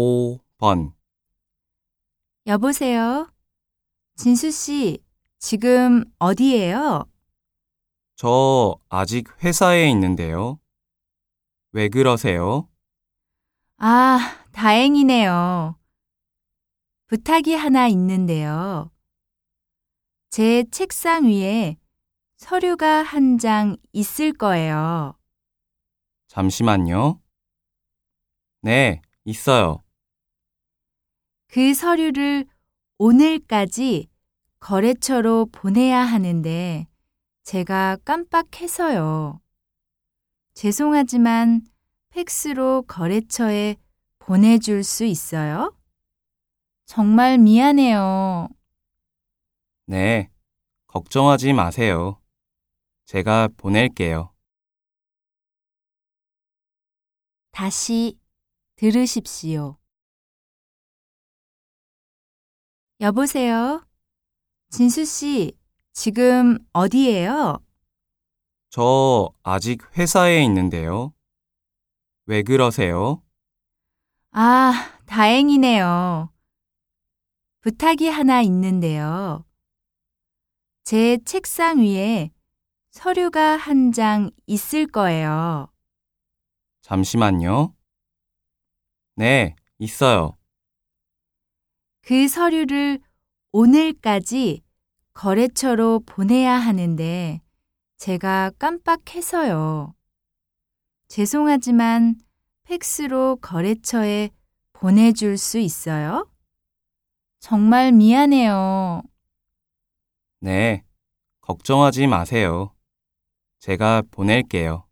5번. 여보세요? 진수 씨, 지금 어디예요? 저 아직 회사에 있는데요. 왜 그러세요? 아, 다행이네요. 부탁이 하나 있는데요. 제 책상 위에 서류가 한 장 있을 거예요. 잠시만요. 네, 있어요. 그 서류를 오늘까지 거래처로 보내야 하는데 제가 깜빡해서요. 죄송하지만 팩스로 거래처에 보내줄 수 있어요? 정말 미안해요. 네, 걱정하지 마세요. 제가 보낼게요. 다시 들으십시오. 여보세요? 진수 씨, 지금 어디예요? 저 아직 회사에 있는데요. 왜 그러세요? 아, 다행이네요. 부탁이 하나 있는데요. 제 책상 위에 서류가 한 장 있을 거예요. 잠시만요. 네, 있어요. 그 서류를 오늘까지 거래처로 보내야 하는데 제가 깜빡해서요. 죄송하지만 팩스로 거래처에 보내줄 수 있어요? 정말 미안해요. 네, 걱정하지 마세요. 제가 보낼게요.